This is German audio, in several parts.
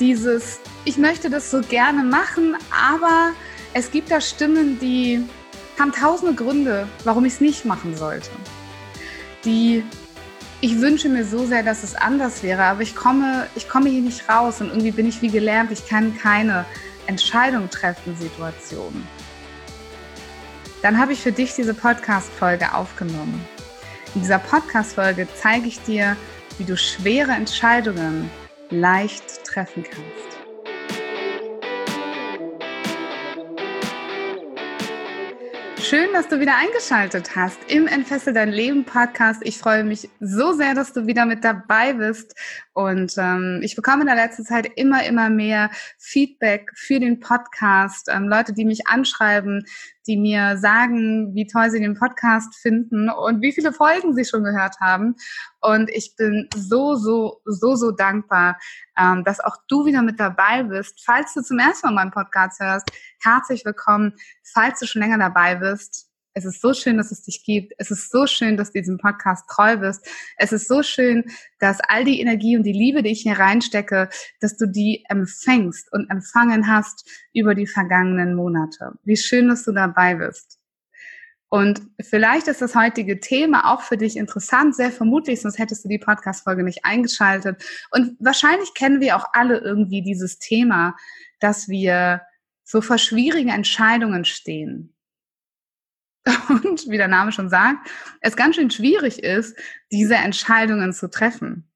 Dieses, ich möchte das so gerne machen, aber es gibt da Stimmen, die haben tausende Gründe, warum ich es nicht machen sollte. Die, ich wünsche mir so sehr, dass es anders wäre, aber ich komme, ich komme hier nicht raus und irgendwie bin ich wie gelernt, ich kann keine Entscheidung treffen Situationen. Dann habe ich für dich diese Podcast-Folge aufgenommen. In dieser Podcast-Folge zeige ich dir, wie du schwere Entscheidungen leicht treffen kannst. Schön, dass du wieder eingeschaltet hast im Entfessel dein Leben Podcast. Ich freue mich so sehr, dass du wieder mit dabei bist. Und ähm, ich bekomme in der letzten Zeit immer, immer mehr Feedback für den Podcast. Ähm, Leute, die mich anschreiben, die mir sagen, wie toll sie den Podcast finden und wie viele Folgen sie schon gehört haben. Und ich bin so, so, so, so dankbar, ähm, dass auch du wieder mit dabei bist. Falls du zum ersten Mal meinen Podcast hörst, herzlich willkommen. Falls du schon länger dabei bist, es ist so schön, dass es dich gibt. Es ist so schön, dass du diesem Podcast treu bist. Es ist so schön, dass all die Energie und die Liebe, die ich hier reinstecke, dass du die empfängst und empfangen hast über die vergangenen Monate. Wie schön, dass du dabei bist. Und vielleicht ist das heutige Thema auch für dich interessant, sehr vermutlich, sonst hättest du die Podcast-Folge nicht eingeschaltet. Und wahrscheinlich kennen wir auch alle irgendwie dieses Thema, dass wir so vor schwierigen Entscheidungen stehen und wie der Name schon sagt, es ganz schön schwierig ist, diese Entscheidungen zu treffen.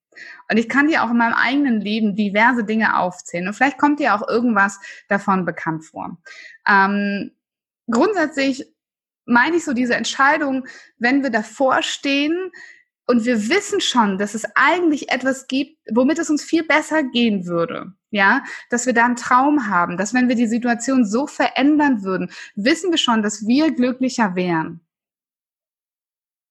Und ich kann dir auch in meinem eigenen Leben diverse Dinge aufzählen. Und vielleicht kommt dir auch irgendwas davon bekannt vor. Ähm, grundsätzlich meine ich so diese Entscheidung, wenn wir davor stehen, und wir wissen schon, dass es eigentlich etwas gibt, womit es uns viel besser gehen würde. Ja, dass wir da einen Traum haben, dass wenn wir die Situation so verändern würden, wissen wir schon, dass wir glücklicher wären.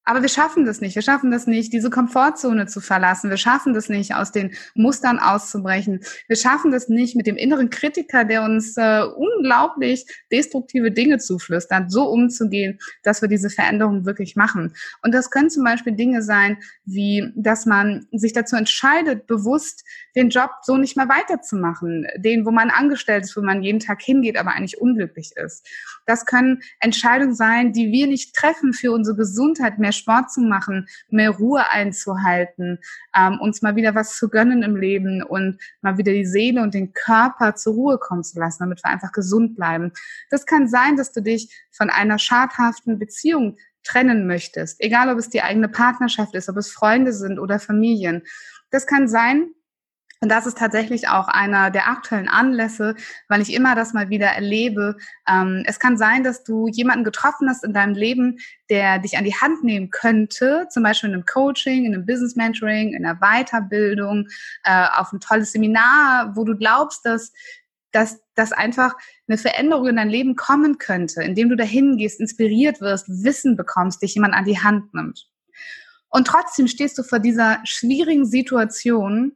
Aber wir schaffen das nicht. Wir schaffen das nicht, diese Komfortzone zu verlassen. Wir schaffen das nicht, aus den Mustern auszubrechen. Wir schaffen das nicht mit dem inneren Kritiker, der uns äh, unglaublich destruktive Dinge zuflüstert, so umzugehen, dass wir diese Veränderung wirklich machen. Und das können zum Beispiel Dinge sein, wie, dass man sich dazu entscheidet, bewusst den Job so nicht mehr weiterzumachen, den, wo man angestellt ist, wo man jeden Tag hingeht, aber eigentlich unglücklich ist. Das können Entscheidungen sein, die wir nicht treffen für unsere Gesundheit, mehr Sport zu machen, mehr Ruhe einzuhalten, ähm, uns mal wieder was zu gönnen im Leben und mal wieder die Seele und den Körper zur Ruhe kommen zu lassen, damit wir einfach gesund bleiben. Das kann sein, dass du dich von einer schadhaften Beziehung trennen möchtest, egal ob es die eigene Partnerschaft ist, ob es Freunde sind oder Familien. Das kann sein, und das ist tatsächlich auch einer der aktuellen Anlässe, weil ich immer das mal wieder erlebe. Ähm, es kann sein, dass du jemanden getroffen hast in deinem Leben, der dich an die Hand nehmen könnte, zum Beispiel in einem Coaching, in einem Business Mentoring, in einer Weiterbildung, äh, auf ein tolles Seminar, wo du glaubst, dass dass, dass einfach eine Veränderung in dein Leben kommen könnte, indem du dahin gehst, inspiriert wirst, Wissen bekommst, dich jemand an die Hand nimmt. Und trotzdem stehst du vor dieser schwierigen Situation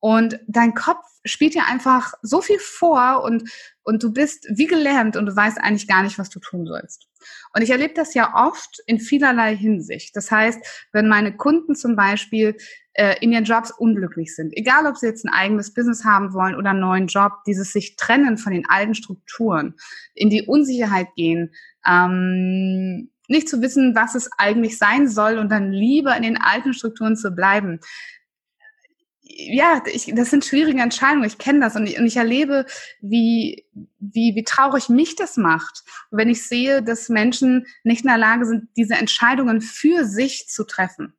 und dein Kopf spielt dir einfach so viel vor und, und du bist wie gelähmt und du weißt eigentlich gar nicht, was du tun sollst. Und ich erlebe das ja oft in vielerlei Hinsicht. Das heißt, wenn meine Kunden zum Beispiel äh, in ihren Jobs unglücklich sind, egal ob sie jetzt ein eigenes Business haben wollen oder einen neuen Job, dieses sich trennen von den alten Strukturen, in die Unsicherheit gehen, ähm, nicht zu wissen, was es eigentlich sein soll und dann lieber in den alten Strukturen zu bleiben ja, ich, das sind schwierige Entscheidungen. Ich kenne das und ich, und ich erlebe, wie, wie, wie traurig mich das macht, wenn ich sehe, dass Menschen nicht in der Lage sind, diese Entscheidungen für sich zu treffen.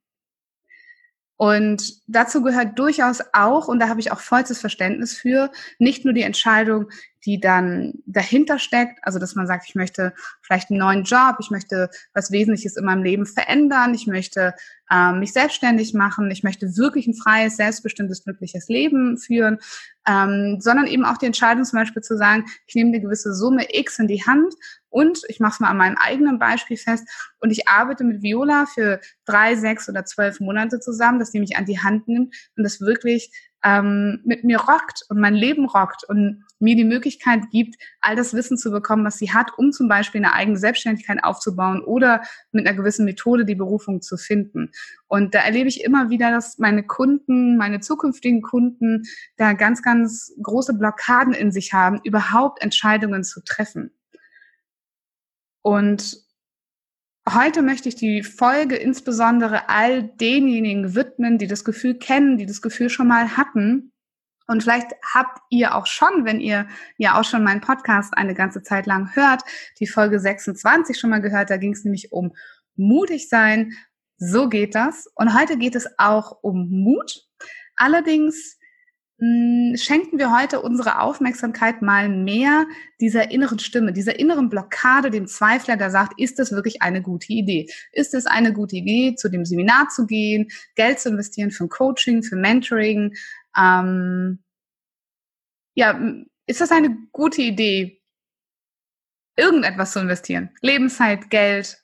Und dazu gehört durchaus auch, und da habe ich auch vollstes Verständnis für, nicht nur die Entscheidung die dann dahinter steckt. Also, dass man sagt, ich möchte vielleicht einen neuen Job, ich möchte was Wesentliches in meinem Leben verändern, ich möchte ähm, mich selbstständig machen, ich möchte wirklich ein freies, selbstbestimmtes, glückliches Leben führen, ähm, sondern eben auch die Entscheidung zum Beispiel zu sagen, ich nehme eine gewisse Summe X in die Hand und ich mache es mal an meinem eigenen Beispiel fest und ich arbeite mit Viola für drei, sechs oder zwölf Monate zusammen, dass die mich an die Hand nimmt und das wirklich ähm, mit mir rockt und mein Leben rockt und mir die Möglichkeit gibt, all das Wissen zu bekommen, was sie hat, um zum Beispiel eine eigene Selbstständigkeit aufzubauen oder mit einer gewissen Methode die Berufung zu finden. Und da erlebe ich immer wieder, dass meine Kunden, meine zukünftigen Kunden da ganz, ganz große Blockaden in sich haben, überhaupt Entscheidungen zu treffen. Und Heute möchte ich die Folge insbesondere all denjenigen widmen, die das Gefühl kennen, die das Gefühl schon mal hatten. Und vielleicht habt ihr auch schon, wenn ihr ja auch schon meinen Podcast eine ganze Zeit lang hört, die Folge 26 schon mal gehört. Da ging es nämlich um mutig sein. So geht das. Und heute geht es auch um Mut. Allerdings schenken wir heute unsere Aufmerksamkeit mal mehr dieser inneren Stimme, dieser inneren Blockade, dem Zweifler, der sagt, ist das wirklich eine gute Idee? Ist es eine gute Idee, zu dem Seminar zu gehen, Geld zu investieren für ein Coaching, für Mentoring? Ähm, ja, ist das eine gute Idee, irgendetwas zu investieren? Lebenszeit, Geld,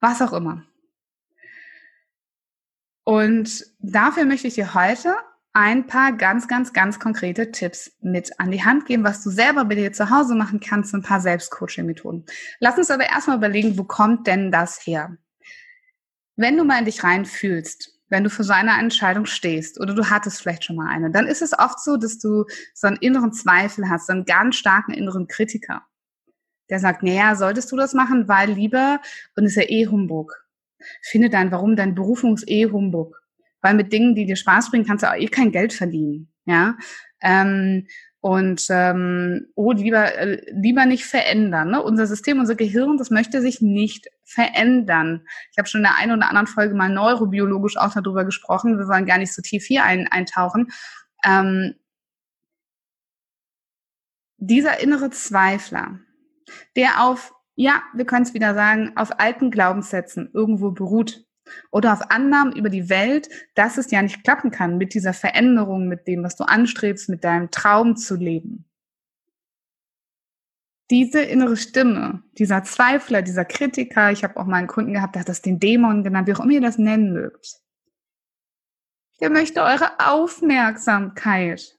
was auch immer. Und dafür möchte ich dir heute ein paar ganz, ganz, ganz konkrete Tipps mit an die Hand geben, was du selber bei dir zu Hause machen kannst, ein paar Selbstcoaching-Methoden. Lass uns aber erstmal überlegen, wo kommt denn das her? Wenn du mal in dich reinfühlst, wenn du für so eine Entscheidung stehst oder du hattest vielleicht schon mal eine, dann ist es oft so, dass du so einen inneren Zweifel hast, so einen ganz starken inneren Kritiker, der sagt, naja, solltest du das machen, weil lieber, und ist ja eh Humbug. Finde dann, warum dein Berufung ist eh Humbug weil mit Dingen, die dir Spaß bringen, kannst du auch eh kein Geld verdienen. Ja. Ähm, und ähm, oh, lieber, äh, lieber nicht verändern. Ne? Unser System, unser Gehirn, das möchte sich nicht verändern. Ich habe schon in der einen oder anderen Folge mal neurobiologisch auch darüber gesprochen. Wir wollen gar nicht so tief hier ein, eintauchen. Ähm, dieser innere Zweifler, der auf, ja, wir können es wieder sagen, auf alten Glaubenssätzen irgendwo beruht, oder auf Annahmen über die Welt, dass es ja nicht klappen kann mit dieser Veränderung, mit dem, was du anstrebst, mit deinem Traum zu leben. Diese innere Stimme, dieser Zweifler, dieser Kritiker, ich habe auch mal einen Kunden gehabt, der hat das den Dämon genannt, wie auch immer ihr das nennen mögt. Der möchte eure Aufmerksamkeit.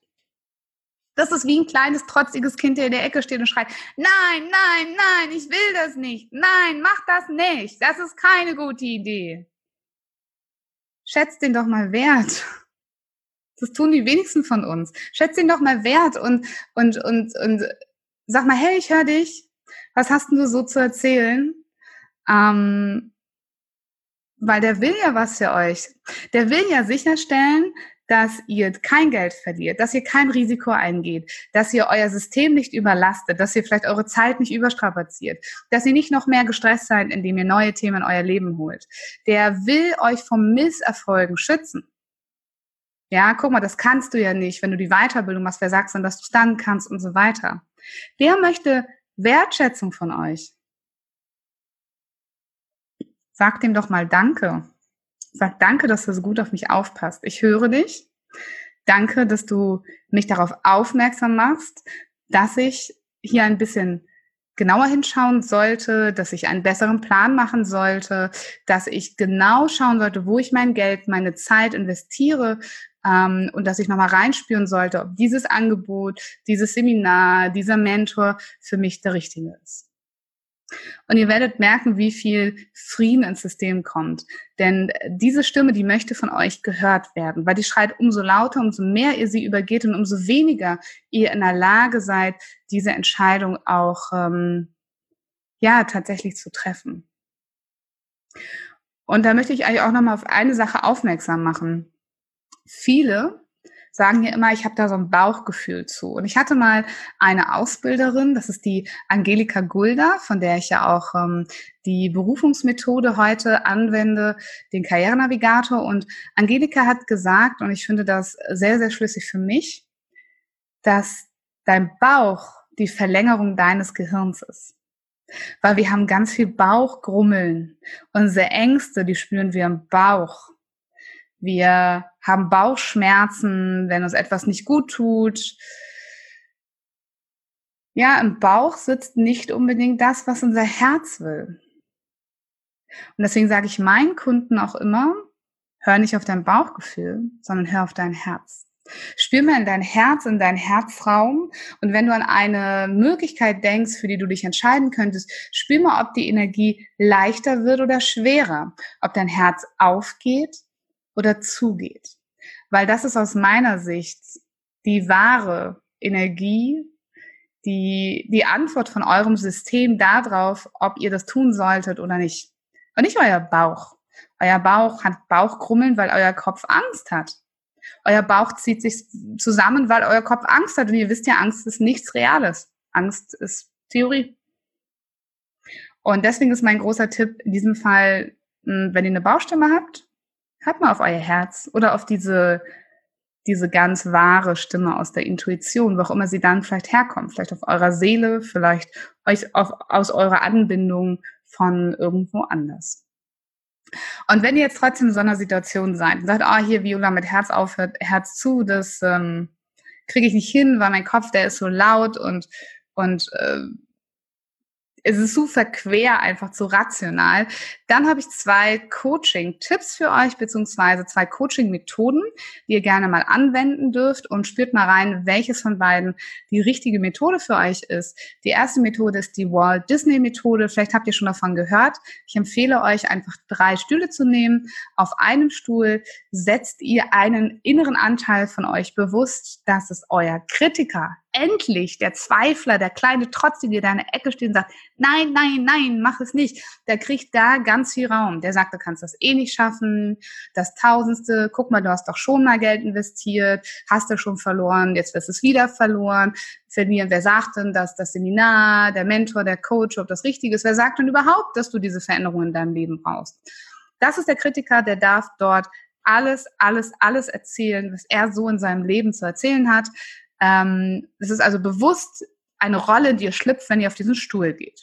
Das ist wie ein kleines, trotziges Kind, der in der Ecke steht und schreit, nein, nein, nein, ich will das nicht. Nein, mach das nicht. Das ist keine gute Idee schätzt den doch mal wert. Das tun die wenigsten von uns. Schätzt den doch mal wert und, und, und, und sag mal, hey, ich höre dich. Was hast du so zu erzählen? Ähm, weil der will ja was für euch. Der will ja sicherstellen, dass ihr kein Geld verliert, dass ihr kein Risiko eingeht, dass ihr euer System nicht überlastet, dass ihr vielleicht eure Zeit nicht überstrapaziert, dass ihr nicht noch mehr gestresst seid, indem ihr neue Themen in euer Leben holt. Der will euch vom Misserfolgen schützen. Ja, guck mal, das kannst du ja nicht, wenn du die Weiterbildung machst, wer sagst dann, dass du es dann kannst und so weiter. Der möchte Wertschätzung von euch. Sagt ihm doch mal Danke. Sag danke, dass du so gut auf mich aufpasst. Ich höre dich. Danke, dass du mich darauf aufmerksam machst, dass ich hier ein bisschen genauer hinschauen sollte, dass ich einen besseren Plan machen sollte, dass ich genau schauen sollte, wo ich mein Geld, meine Zeit investiere ähm, und dass ich nochmal reinspüren sollte, ob dieses Angebot, dieses Seminar, dieser Mentor für mich der richtige ist. Und ihr werdet merken, wie viel Frieden ins System kommt. Denn diese Stimme, die möchte von euch gehört werden, weil die schreit umso lauter, umso mehr ihr sie übergeht und umso weniger ihr in der Lage seid, diese Entscheidung auch ähm, ja tatsächlich zu treffen. Und da möchte ich eigentlich auch nochmal auf eine Sache aufmerksam machen. Viele sagen ja immer, ich habe da so ein Bauchgefühl zu. Und ich hatte mal eine Ausbilderin, das ist die Angelika Gulda, von der ich ja auch ähm, die Berufungsmethode heute anwende, den Karrierenavigator. Und Angelika hat gesagt, und ich finde das sehr, sehr schlüssig für mich, dass dein Bauch die Verlängerung deines Gehirns ist. Weil wir haben ganz viel Bauchgrummeln. Unsere Ängste, die spüren wir im Bauch. Wir haben Bauchschmerzen, wenn uns etwas nicht gut tut. Ja, im Bauch sitzt nicht unbedingt das, was unser Herz will. Und deswegen sage ich meinen Kunden auch immer, hör nicht auf dein Bauchgefühl, sondern hör auf dein Herz. Spür mal in dein Herz, in deinen Herzraum. Und wenn du an eine Möglichkeit denkst, für die du dich entscheiden könntest, spür mal, ob die Energie leichter wird oder schwerer. Ob dein Herz aufgeht oder zugeht. Weil das ist aus meiner Sicht die wahre Energie, die, die Antwort von eurem System darauf, ob ihr das tun solltet oder nicht. Und nicht euer Bauch. Euer Bauch hat Bauchkrummeln, weil euer Kopf Angst hat. Euer Bauch zieht sich zusammen, weil euer Kopf Angst hat. Und ihr wisst ja, Angst ist nichts Reales. Angst ist Theorie. Und deswegen ist mein großer Tipp in diesem Fall, hm, wenn ihr eine Baustimme habt, hört mal auf euer Herz oder auf diese, diese ganz wahre Stimme aus der Intuition, wo auch immer sie dann vielleicht herkommt. Vielleicht auf eurer Seele, vielleicht euch auf, aus eurer Anbindung von irgendwo anders. Und wenn ihr jetzt trotzdem in so einer Situation seid und sagt, ah, oh, hier Viola mit Herz aufhört, Herz zu, das ähm, kriege ich nicht hin, weil mein Kopf, der ist so laut und, und äh, es ist super quer, einfach zu rational. Dann habe ich zwei Coaching-Tipps für euch, beziehungsweise zwei Coaching-Methoden, die ihr gerne mal anwenden dürft und spürt mal rein, welches von beiden die richtige Methode für euch ist. Die erste Methode ist die Walt Disney Methode. Vielleicht habt ihr schon davon gehört. Ich empfehle euch einfach drei Stühle zu nehmen. Auf einem Stuhl setzt ihr einen inneren Anteil von euch bewusst, dass es euer Kritiker endlich der Zweifler, der kleine Trotzige, der in der Ecke steht und sagt, nein, nein, nein, mach es nicht, der kriegt da ganz viel Raum. Der sagt, du kannst das eh nicht schaffen, das Tausendste, guck mal, du hast doch schon mal Geld investiert, hast du schon verloren, jetzt wirst du es wieder verloren. Verlieren, wer sagt denn, dass das Seminar, der Mentor, der Coach, ob das richtig ist? Wer sagt denn überhaupt, dass du diese Veränderung in deinem Leben brauchst? Das ist der Kritiker, der darf dort alles, alles, alles erzählen, was er so in seinem Leben zu erzählen hat. Ähm, es ist also bewusst eine Rolle, die ihr schlüpft, wenn ihr auf diesen Stuhl geht.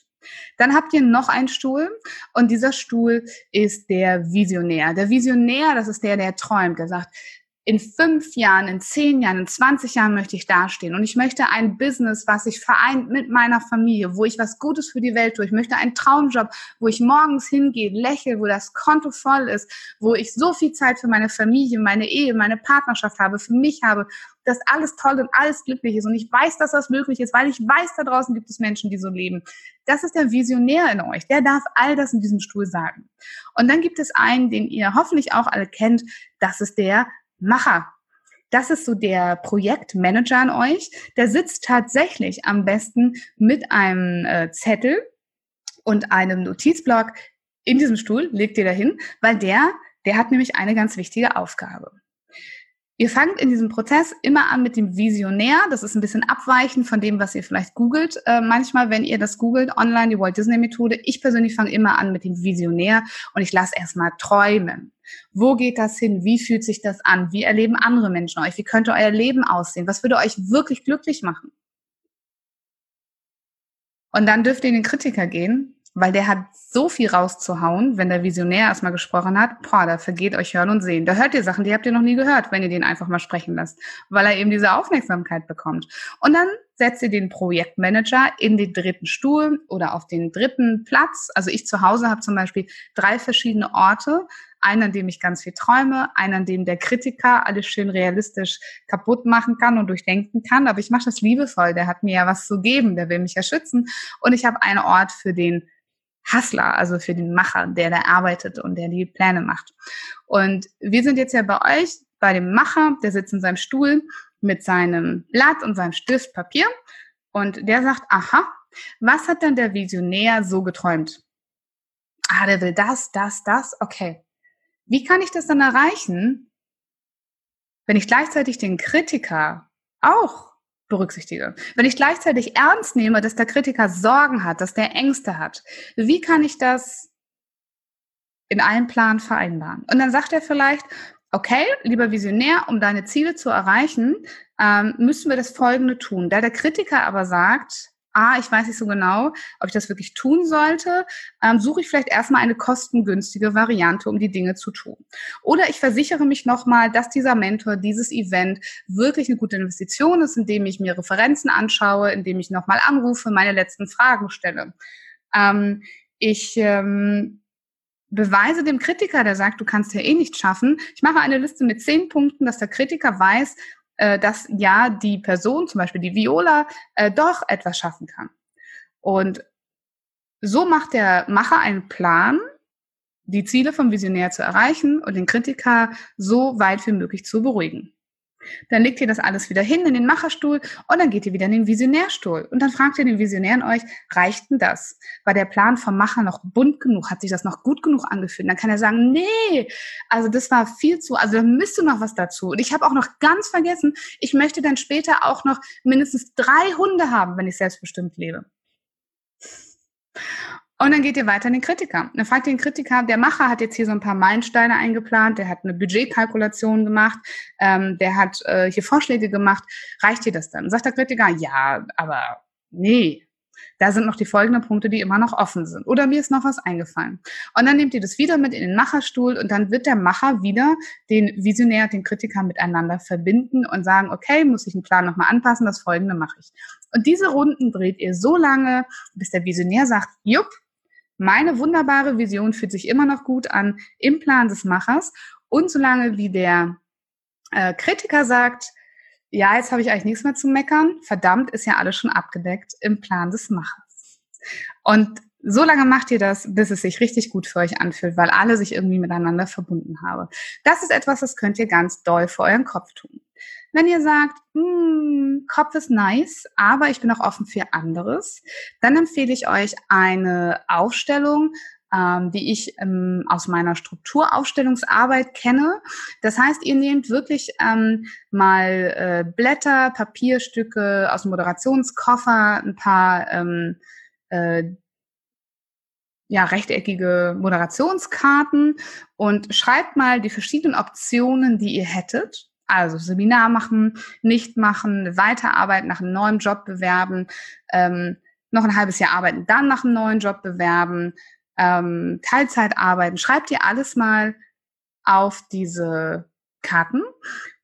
Dann habt ihr noch einen Stuhl und dieser Stuhl ist der Visionär. Der Visionär, das ist der, der träumt, der sagt, in fünf Jahren, in zehn Jahren, in 20 Jahren möchte ich dastehen und ich möchte ein Business, was sich vereint mit meiner Familie, wo ich was Gutes für die Welt tue. Ich möchte einen Traumjob, wo ich morgens hingehe, lächle, wo das Konto voll ist, wo ich so viel Zeit für meine Familie, meine Ehe, meine Partnerschaft habe, für mich habe, dass alles toll und alles glücklich ist und ich weiß, dass das möglich ist, weil ich weiß, da draußen gibt es Menschen, die so leben. Das ist der Visionär in euch. Der darf all das in diesem Stuhl sagen. Und dann gibt es einen, den ihr hoffentlich auch alle kennt. Das ist der Macher. Das ist so der Projektmanager an euch. Der sitzt tatsächlich am besten mit einem äh, Zettel und einem Notizblock in diesem Stuhl, legt ihr dahin, weil der, der hat nämlich eine ganz wichtige Aufgabe. Ihr fangt in diesem Prozess immer an mit dem Visionär. Das ist ein bisschen abweichend von dem, was ihr vielleicht googelt. Äh, manchmal, wenn ihr das googelt, online, die Walt Disney Methode. Ich persönlich fange immer an mit dem Visionär und ich lasse erstmal träumen. Wo geht das hin? Wie fühlt sich das an? Wie erleben andere Menschen euch? Wie könnte euer Leben aussehen? Was würde euch wirklich glücklich machen? Und dann dürft ihr in den Kritiker gehen weil der hat so viel rauszuhauen, wenn der Visionär erstmal gesprochen hat, boah, da vergeht euch Hören und Sehen. Da hört ihr Sachen, die habt ihr noch nie gehört, wenn ihr den einfach mal sprechen lasst, weil er eben diese Aufmerksamkeit bekommt. Und dann setzt ihr den Projektmanager in den dritten Stuhl oder auf den dritten Platz. Also ich zu Hause habe zum Beispiel drei verschiedene Orte. Einen, an dem ich ganz viel träume, einen, an dem der Kritiker alles schön realistisch kaputt machen kann und durchdenken kann. Aber ich mache das liebevoll. Der hat mir ja was zu geben, der will mich ja schützen. Und ich habe einen Ort für den Hustler, also für den Macher, der da arbeitet und der die Pläne macht. Und wir sind jetzt ja bei euch, bei dem Macher, der sitzt in seinem Stuhl mit seinem Blatt und seinem Stift Papier und der sagt, aha, was hat denn der Visionär so geträumt? Ah, der will das, das, das, okay. Wie kann ich das dann erreichen, wenn ich gleichzeitig den Kritiker auch berücksichtige. Wenn ich gleichzeitig ernst nehme, dass der Kritiker Sorgen hat, dass der Ängste hat, wie kann ich das in einem Plan vereinbaren? Und dann sagt er vielleicht, okay, lieber Visionär, um deine Ziele zu erreichen, ähm, müssen wir das Folgende tun. Da der Kritiker aber sagt, ah, ich weiß nicht so genau, ob ich das wirklich tun sollte, ähm, suche ich vielleicht erstmal eine kostengünstige Variante, um die Dinge zu tun. Oder ich versichere mich nochmal, dass dieser Mentor, dieses Event wirklich eine gute Investition ist, indem ich mir Referenzen anschaue, indem ich nochmal anrufe, meine letzten Fragen stelle. Ähm, ich ähm, beweise dem Kritiker, der sagt, du kannst ja eh nicht schaffen. Ich mache eine Liste mit zehn Punkten, dass der Kritiker weiß, äh, dass ja die Person, zum Beispiel die Viola, äh, doch etwas schaffen kann. Und so macht der Macher einen Plan, die Ziele vom Visionär zu erreichen und den Kritiker so weit wie möglich zu beruhigen. Dann legt ihr das alles wieder hin in den Macherstuhl und dann geht ihr wieder in den Visionärstuhl. Und dann fragt ihr den Visionären euch, reicht denn das? War der Plan vom Macher noch bunt genug? Hat sich das noch gut genug angefühlt? dann kann er sagen, nee, also das war viel zu, also da müsste noch was dazu. Und ich habe auch noch ganz vergessen, ich möchte dann später auch noch mindestens drei Hunde haben, wenn ich selbstbestimmt lebe. Und dann geht ihr weiter in den Kritiker. Dann fragt ihr den Kritiker, der Macher hat jetzt hier so ein paar Meilensteine eingeplant, der hat eine Budgetkalkulation gemacht, ähm, der hat äh, hier Vorschläge gemacht. Reicht dir das dann? Sagt der Kritiker, ja, aber nee, da sind noch die folgenden Punkte, die immer noch offen sind. Oder mir ist noch was eingefallen. Und dann nehmt ihr das wieder mit in den Macherstuhl und dann wird der Macher wieder den Visionär den Kritiker miteinander verbinden und sagen, okay, muss ich den Plan nochmal anpassen, das folgende mache ich. Und diese Runden dreht ihr so lange, bis der Visionär sagt, jupp, meine wunderbare Vision fühlt sich immer noch gut an im Plan des Machers. Und solange wie der äh, Kritiker sagt, ja, jetzt habe ich eigentlich nichts mehr zu meckern, verdammt, ist ja alles schon abgedeckt im Plan des Machers. Und so lange macht ihr das, bis es sich richtig gut für euch anfühlt, weil alle sich irgendwie miteinander verbunden haben. Das ist etwas, das könnt ihr ganz doll für euren Kopf tun. Wenn ihr sagt, hm, Kopf ist nice, aber ich bin auch offen für anderes, dann empfehle ich euch eine Aufstellung, ähm, die ich ähm, aus meiner Strukturaufstellungsarbeit kenne. Das heißt, ihr nehmt wirklich ähm, mal äh, Blätter, Papierstücke aus dem Moderationskoffer, ein paar ähm, äh, ja, rechteckige Moderationskarten und schreibt mal die verschiedenen Optionen, die ihr hättet also Seminar machen, nicht machen, weiterarbeiten, nach einem neuen Job bewerben, ähm, noch ein halbes Jahr arbeiten, dann nach einem neuen Job bewerben, ähm, Teilzeit arbeiten. Schreibt ihr alles mal auf diese Karten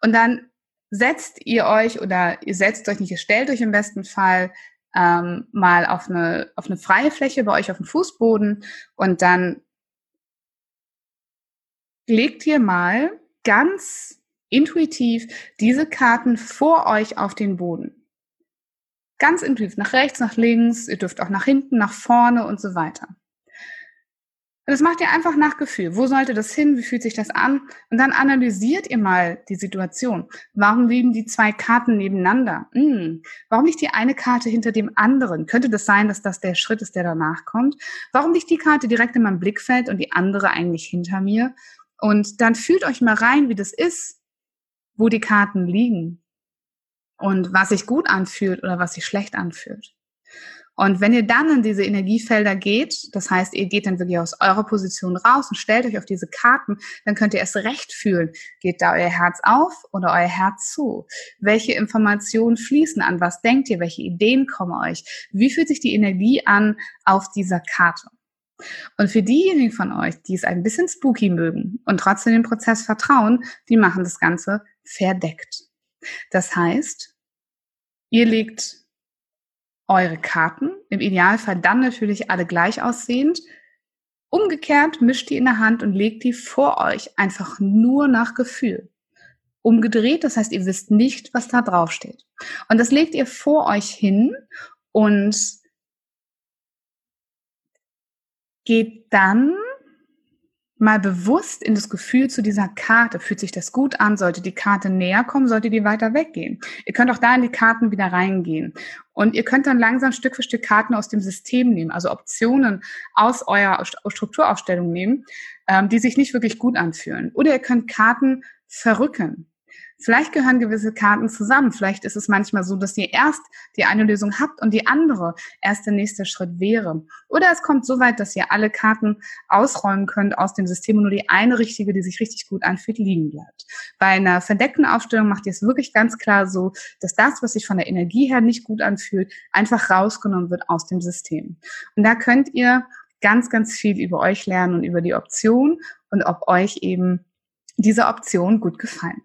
und dann setzt ihr euch oder ihr setzt euch nicht, ihr stellt euch im besten Fall ähm, mal auf eine, auf eine freie Fläche bei euch auf dem Fußboden und dann legt ihr mal ganz intuitiv diese Karten vor euch auf den Boden. Ganz intuitiv, nach rechts, nach links, ihr dürft auch nach hinten, nach vorne und so weiter. Und das macht ihr einfach nach Gefühl. Wo sollte das hin? Wie fühlt sich das an? Und dann analysiert ihr mal die Situation. Warum liegen die zwei Karten nebeneinander? Hm. Warum nicht die eine Karte hinter dem anderen? Könnte das sein, dass das der Schritt ist, der danach kommt? Warum nicht die Karte direkt in meinem Blickfeld und die andere eigentlich hinter mir? Und dann fühlt euch mal rein, wie das ist, wo die Karten liegen und was sich gut anfühlt oder was sich schlecht anfühlt. Und wenn ihr dann in diese Energiefelder geht, das heißt, ihr geht dann wirklich aus eurer Position raus und stellt euch auf diese Karten, dann könnt ihr erst recht fühlen, geht da euer Herz auf oder euer Herz zu? Welche Informationen fließen an? Was denkt ihr? Welche Ideen kommen euch? Wie fühlt sich die Energie an auf dieser Karte? Und für diejenigen von euch, die es ein bisschen spooky mögen und trotzdem dem Prozess vertrauen, die machen das Ganze verdeckt. Das heißt, ihr legt eure Karten, im Idealfall dann natürlich alle gleich aussehend, umgekehrt mischt die in der Hand und legt die vor euch einfach nur nach Gefühl. Umgedreht, das heißt, ihr wisst nicht, was da drauf steht. Und das legt ihr vor euch hin und geht dann mal bewusst in das Gefühl zu dieser Karte. Fühlt sich das gut an? Sollte die Karte näher kommen? Sollte die weiter weggehen? Ihr könnt auch da in die Karten wieder reingehen. Und ihr könnt dann langsam Stück für Stück Karten aus dem System nehmen, also Optionen aus eurer Strukturaufstellung nehmen, ähm, die sich nicht wirklich gut anfühlen. Oder ihr könnt Karten verrücken. Vielleicht gehören gewisse Karten zusammen. Vielleicht ist es manchmal so, dass ihr erst die eine Lösung habt und die andere erst der nächste Schritt wäre. Oder es kommt so weit, dass ihr alle Karten ausräumen könnt aus dem System und nur die eine richtige, die sich richtig gut anfühlt, liegen bleibt. Bei einer verdeckten Aufstellung macht ihr es wirklich ganz klar so, dass das, was sich von der Energie her nicht gut anfühlt, einfach rausgenommen wird aus dem System. Und da könnt ihr ganz, ganz viel über euch lernen und über die Option und ob euch eben diese Option gut gefallen.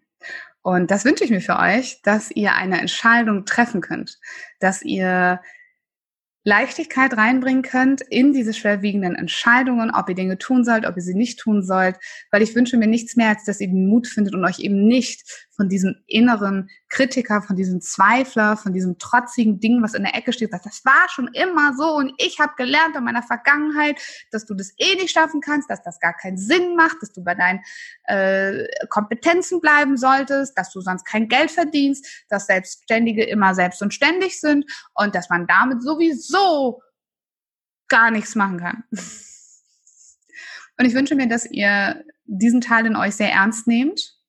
Und das wünsche ich mir für euch, dass ihr eine Entscheidung treffen könnt, dass ihr Leichtigkeit reinbringen könnt in diese schwerwiegenden Entscheidungen, ob ihr Dinge tun sollt, ob ihr sie nicht tun sollt, weil ich wünsche mir nichts mehr, als dass ihr den Mut findet und euch eben nicht von diesem inneren Kritiker, von diesem Zweifler, von diesem trotzigen Ding, was in der Ecke steht, sagt, das war schon immer so und ich habe gelernt in meiner Vergangenheit, dass du das eh nicht schaffen kannst, dass das gar keinen Sinn macht, dass du bei deinen äh, Kompetenzen bleiben solltest, dass du sonst kein Geld verdienst, dass Selbstständige immer selbst und ständig sind und dass man damit sowieso gar nichts machen kann. Und ich wünsche mir, dass ihr diesen Teil in euch sehr ernst nehmt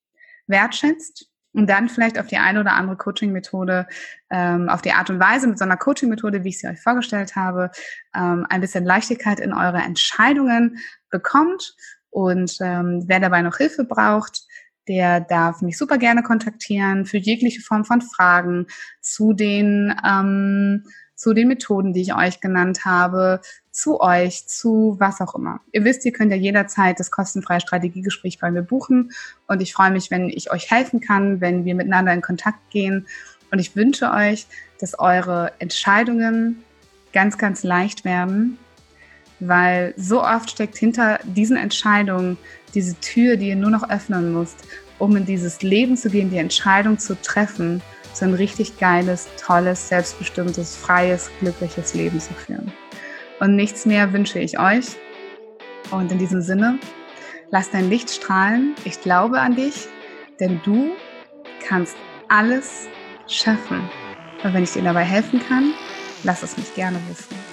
wertschätzt und dann vielleicht auf die eine oder andere Coaching-Methode, ähm, auf die Art und Weise mit so einer Coaching-Methode, wie ich sie euch vorgestellt habe, ähm, ein bisschen Leichtigkeit in eure Entscheidungen bekommt. Und ähm, wer dabei noch Hilfe braucht, der darf mich super gerne kontaktieren für jegliche Form von Fragen zu den ähm, zu den Methoden, die ich euch genannt habe, zu euch, zu was auch immer. Ihr wisst, ihr könnt ja jederzeit das kostenfreie Strategiegespräch bei mir buchen und ich freue mich, wenn ich euch helfen kann, wenn wir miteinander in Kontakt gehen und ich wünsche euch, dass eure Entscheidungen ganz, ganz leicht werden, weil so oft steckt hinter diesen Entscheidungen diese Tür, die ihr nur noch öffnen müsst, um in dieses Leben zu gehen, die Entscheidung zu treffen, so ein richtig geiles, tolles, selbstbestimmtes, freies, glückliches Leben zu führen. Und nichts mehr wünsche ich euch. Und in diesem Sinne, lass dein Licht strahlen. Ich glaube an dich, denn du kannst alles schaffen. Und wenn ich dir dabei helfen kann, lass es mich gerne wissen.